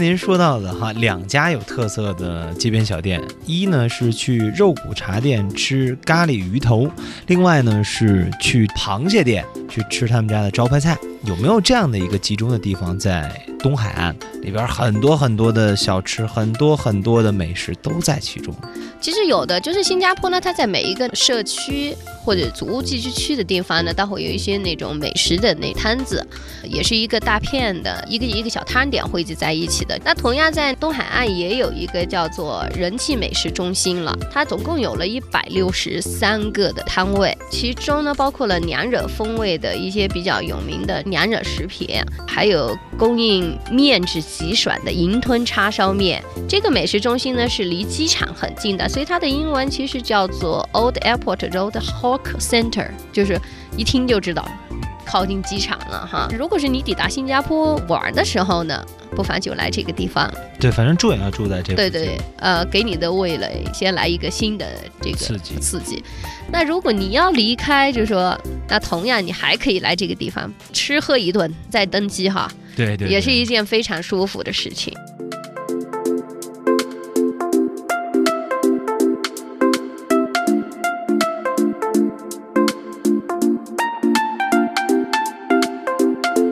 您说到的哈，两家有特色的街边小店，一呢是去肉骨茶店吃咖喱鱼头，另外呢是去螃蟹店去吃他们家的招牌菜。有没有这样的一个集中的地方，在东海岸里边，很多很多的小吃，很多很多的美食都在其中？其实有的，就是新加坡呢，它在每一个社区或者祖屋聚居区的地方呢，都会有一些那种美食的那摊子，也是一个大片的一个一个小摊点汇集在一起的。那同样在东海岸也有一个叫做人气美食中心了，它总共有了一百六十三个的摊位，其中呢包括了娘惹风味的一些比较有名的娘惹食品，还有供应面质极爽的银吞叉烧面。这个美食中心呢是离机场很近的，所以它的英文其实叫做 Old Airport Road Hawk Center，就是一听就知道。靠近机场了哈，如果是你抵达新加坡玩的时候呢，不妨就来这个地方。对，反正住也要住在这。对对，呃，给你的味蕾先来一个新的这个刺激刺激。那如果你要离开，就是说，那同样你还可以来这个地方吃喝一顿再登机哈。对对，也是一件非常舒服的事情。